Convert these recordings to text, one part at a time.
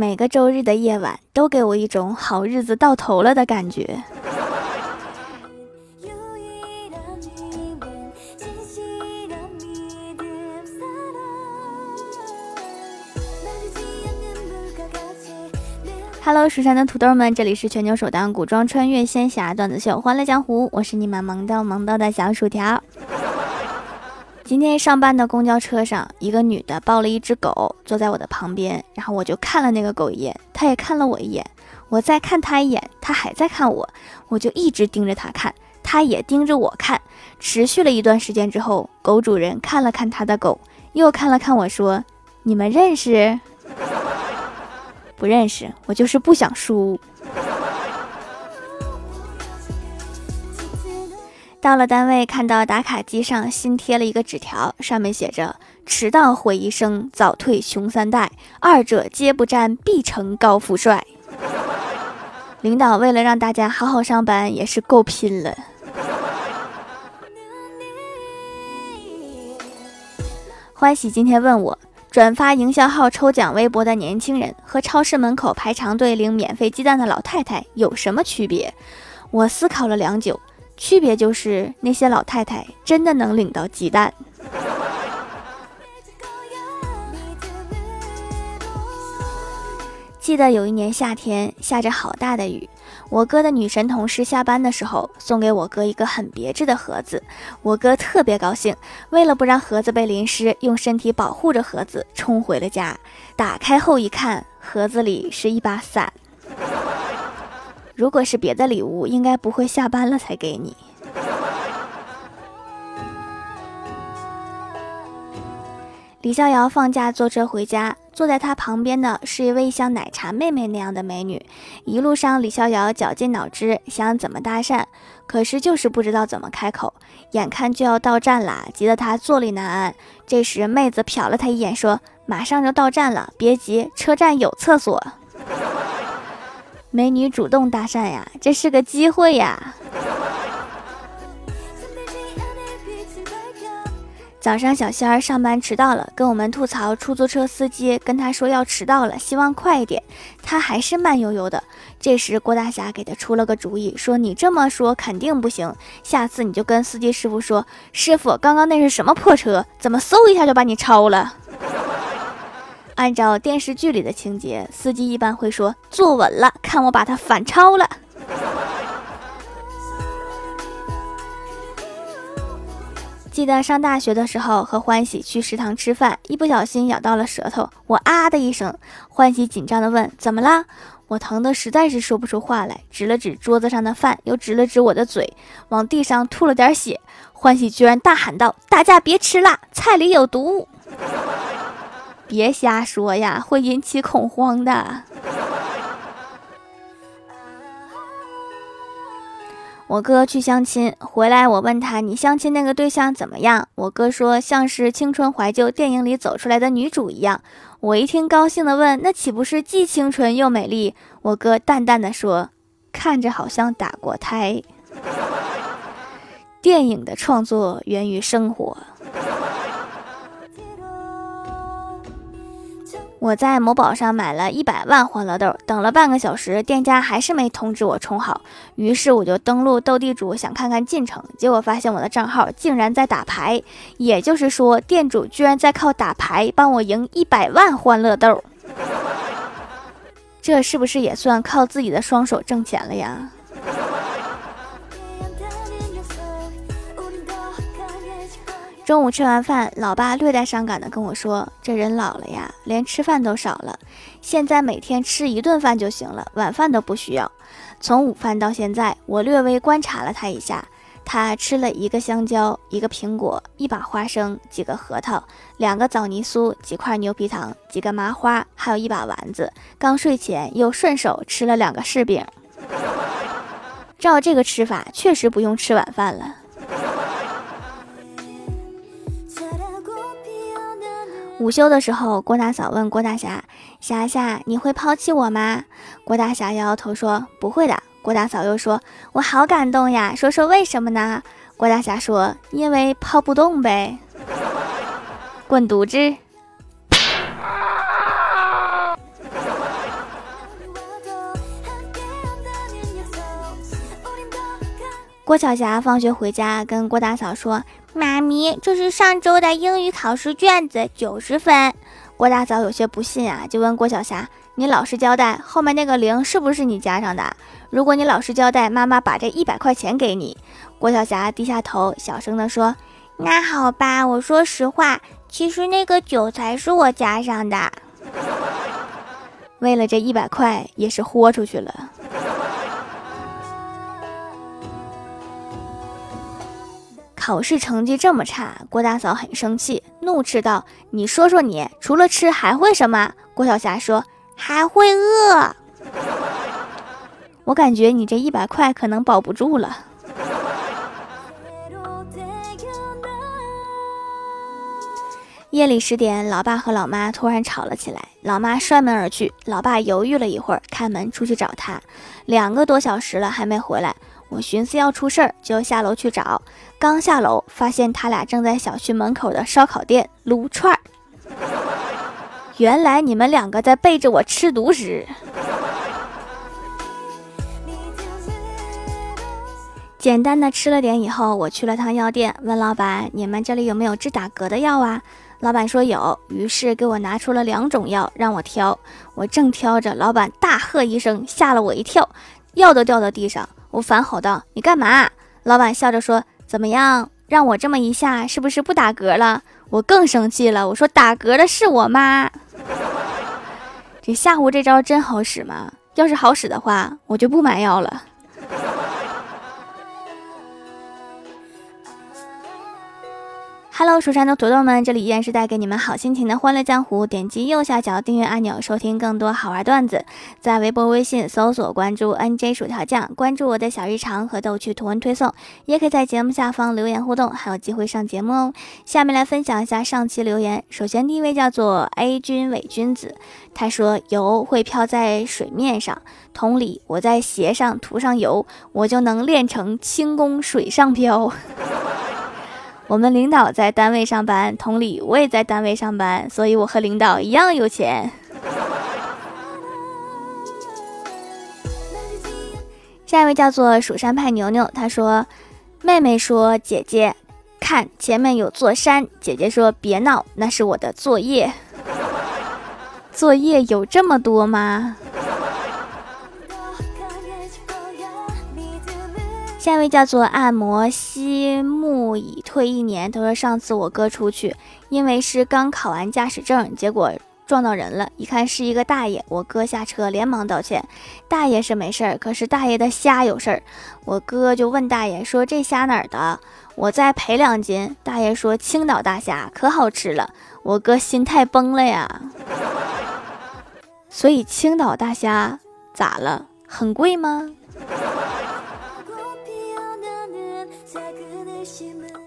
每个周日的夜晚都给我一种好日子到头了的感觉。Hello，蜀山的土豆们，这里是全球首档古装穿越仙侠段子秀《欢乐江湖》，我是你们萌逗萌逗的小薯条。今天上班的公交车上，一个女的抱了一只狗，坐在我的旁边，然后我就看了那个狗一眼，她也看了我一眼，我再看她一眼，她还在看我，我就一直盯着她看，她也盯着我看，持续了一段时间之后，狗主人看了看他的狗，又看了看我说：“你们认识？”不认识，我就是不想输。到了单位，看到打卡机上新贴了一个纸条，上面写着：“迟到毁一生，早退穷三代，二者皆不沾，必成高富帅。”领导为了让大家好好上班，也是够拼了。欢喜今天问我。转发营销号抽奖微博的年轻人和超市门口排长队领免费鸡蛋的老太太有什么区别？我思考了良久，区别就是那些老太太真的能领到鸡蛋。记得有一年夏天，下着好大的雨。我哥的女神同事下班的时候送给我哥一个很别致的盒子，我哥特别高兴。为了不让盒子被淋湿，用身体保护着盒子冲回了家。打开后一看，盒子里是一把伞。如果是别的礼物，应该不会下班了才给你。李逍遥放假坐车回家，坐在他旁边的是一位像奶茶妹妹那样的美女。一路上，李逍遥绞尽脑汁想怎么搭讪，可是就是不知道怎么开口。眼看就要到站了，急得他坐立难安。这时，妹子瞟了他一眼，说：“马上就到站了，别急，车站有厕所。” 美女主动搭讪呀，这是个机会呀。早上，小仙儿上班迟到了，跟我们吐槽出租车司机跟他说要迟到了，希望快一点，他还是慢悠悠的。这时，郭大侠给他出了个主意，说你这么说肯定不行，下次你就跟司机师傅说，师傅，刚刚那是什么破车？怎么嗖一下就把你超了？按照电视剧里的情节，司机一般会说坐稳了，看我把他反超了。记得上大学的时候，和欢喜去食堂吃饭，一不小心咬到了舌头，我啊的一声。欢喜紧张的问：“怎么啦？”我疼的实在是说不出话来，指了指桌子上的饭，又指了指我的嘴，往地上吐了点血。欢喜居然大喊道：“大家别吃辣，菜里有毒！”别瞎说呀，会引起恐慌的。我哥去相亲回来，我问他：“你相亲那个对象怎么样？”我哥说：“像是青春怀旧电影里走出来的女主一样。”我一听，高兴的问：“那岂不是既清纯又美丽？”我哥淡淡的说：“看着好像打过胎。”电影的创作源于生活。我在某宝上买了一百万欢乐豆，等了半个小时，店家还是没通知我充好。于是我就登录斗地主，想看看进程。结果发现我的账号竟然在打牌，也就是说，店主居然在靠打牌帮我赢一百万欢乐豆。这是不是也算靠自己的双手挣钱了呀？中午吃完饭，老爸略带伤感的跟我说：“这人老了呀，连吃饭都少了。现在每天吃一顿饭就行了，晚饭都不需要。从午饭到现在，我略微观察了他一下，他吃了一个香蕉，一个苹果，一把花生，几个核桃，两个枣泥酥，几块牛皮糖，几个麻花，还有一把丸子。刚睡前又顺手吃了两个柿饼。照这个吃法，确实不用吃晚饭了。”午休的时候郭大嫂问郭大侠霞霞你会抛弃我吗？郭大侠摇摇头说不会的。郭大嫂又说我好感动呀说说为什么呢？郭大侠说因为抛不动呗。滚犊子！郭晓霞放学回家跟郭大嫂说妈咪，这是上周的英语考试卷子，九十分。”郭大嫂有些不信啊，就问郭晓霞：“你老实交代，后面那个零是不是你加上的？如果你老实交代，妈妈把这一百块钱给你。”郭晓霞低下头，小声地说：“那好吧，我说实话，其实那个九才是我加上的。为了这一百块，也是豁出去了。”考试成绩这么差，郭大嫂很生气，怒斥道：“你说说你，除了吃还会什么？”郭晓霞说：“还会饿。” 我感觉你这一百块可能保不住了。夜里十点，老爸和老妈突然吵了起来，老妈摔门而去，老爸犹豫了一会儿，开门出去找他，两个多小时了还没回来。我寻思要出事儿，就下楼去找。刚下楼，发现他俩正在小区门口的烧烤店撸串儿。原来你们两个在背着我吃独食。简单的吃了点以后，我去了趟药店，问老板：“你们这里有没有治打嗝的药啊？”老板说有，于是给我拿出了两种药让我挑。我正挑着，老板大喝一声，吓了我一跳，药都掉到地上。我反吼道：“你干嘛？”老板笑着说：“怎么样，让我这么一下，是不是不打嗝了？”我更生气了，我说：“打嗝的是我妈。”这吓唬这招真好使吗？要是好使的话，我就不买药了。Hello，蜀山的土豆们，这里依然是带给你们好心情的欢乐江湖。点击右下角订阅按钮，收听更多好玩段子。在微博、微信搜索关注 NJ 薯条酱，关注我的小日常和逗趣图文推送，也可以在节目下方留言互动，还有机会上节目哦。下面来分享一下上期留言。首先第一位叫做 A 君伪君子，他说油会飘在水面上，同理，我在鞋上涂上油，我就能练成轻功水上漂。我们领导在单位上班，同理，我也在单位上班，所以我和领导一样有钱。下一位叫做蜀山派牛牛，他说：“妹妹说，姐姐，看前面有座山。”姐姐说：“别闹，那是我的作业。作业有这么多吗？”下一位叫做按摩西木已退一年。他说：“上次我哥出去，因为是刚考完驾驶证，结果撞到人了。一看是一个大爷，我哥下车连忙道歉。大爷是没事儿，可是大爷的虾有事儿。我哥就问大爷说：‘这虾哪儿的？我再赔两斤。’大爷说：‘青岛大虾可好吃了。’我哥心态崩了呀。所以青岛大虾咋了？很贵吗？”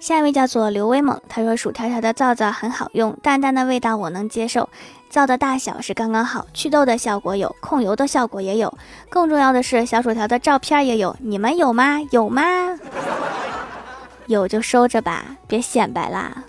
下一位叫做刘威猛，他说薯条条的皂皂很好用，淡淡的味道我能接受，皂的大小是刚刚好，祛痘的效果有，控油的效果也有，更重要的是小薯条的照片也有，你们有吗？有吗？有就收着吧，别显摆啦。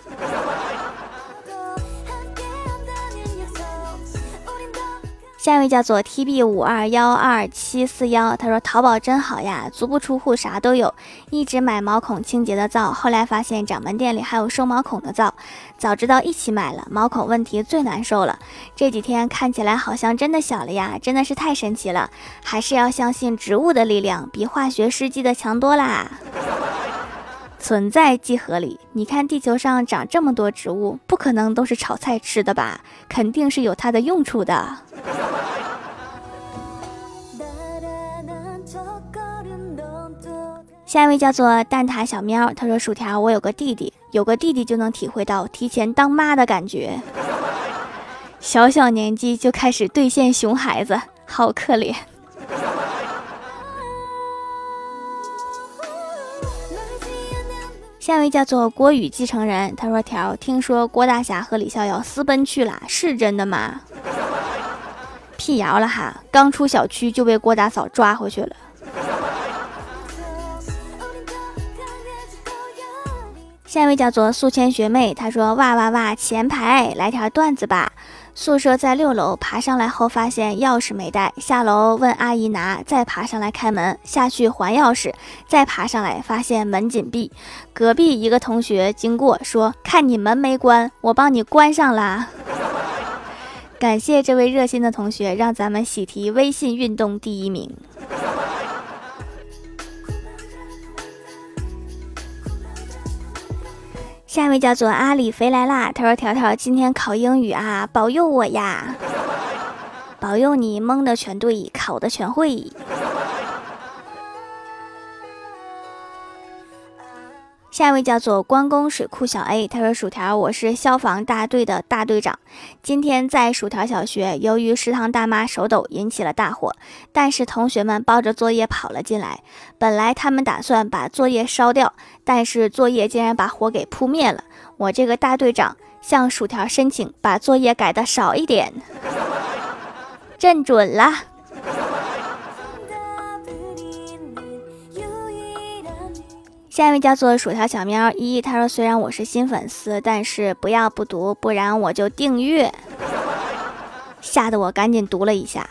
下一位叫做 T B 五二幺二七四幺，他说淘宝真好呀，足不出户啥都有。一直买毛孔清洁的皂，后来发现掌门店里还有收毛孔的皂，早知道一起买了。毛孔问题最难受了，这几天看起来好像真的小了呀，真的是太神奇了。还是要相信植物的力量，比化学试剂的强多啦。存在即合理。你看地球上长这么多植物，不可能都是炒菜吃的吧？肯定是有它的用处的。下一位叫做蛋挞小喵，他说：“薯条，我有个弟弟，有个弟弟就能体会到提前当妈的感觉。小小年纪就开始兑现熊孩子，好可怜。”下一位叫做郭宇继承人，他说：“条，听说郭大侠和李逍遥私奔去了，是真的吗？”辟谣了哈，刚出小区就被郭大嫂抓回去了。下一位叫做宿迁学妹，她说：“哇哇哇，前排来条段子吧。宿舍在六楼，爬上来后发现钥匙没带，下楼问阿姨拿，再爬上来开门，下去还钥匙，再爬上来发现门紧闭。隔壁一个同学经过说：“看你门没关，我帮你关上啦。”感谢这位热心的同学，让咱们喜提微信运动第一名。下一位叫做阿里肥来啦，他说：“条条今天考英语啊，保佑我呀，保佑你蒙的全对，考的全会。”下一位叫做关公水库小 A，他说：“薯条，我是消防大队的大队长。今天在薯条小学，由于食堂大妈手抖引起了大火，但是同学们抱着作业跑了进来。本来他们打算把作业烧掉，但是作业竟然把火给扑灭了。我这个大队长向薯条申请把作业改的少一点，认准了。”下一位叫做薯条小喵一，他说：“虽然我是新粉丝，但是不要不读，不然我就订阅。”吓得我赶紧读了一下。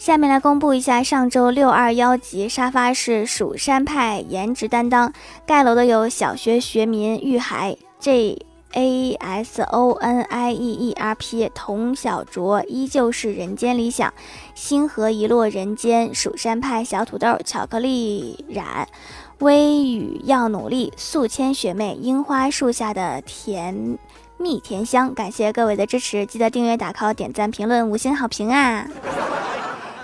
下面来公布一下上周六二幺级沙发是蜀山派颜值担当，盖楼的有小学学民玉海 J。A s o n i e e r p，童小卓依旧是人间理想，星河遗落人间，蜀山派小土豆，巧克力染，微雨要努力，素千学妹，樱花树下的甜蜜甜香，感谢各位的支持，记得订阅、打 call、点赞、评论、五星好评啊！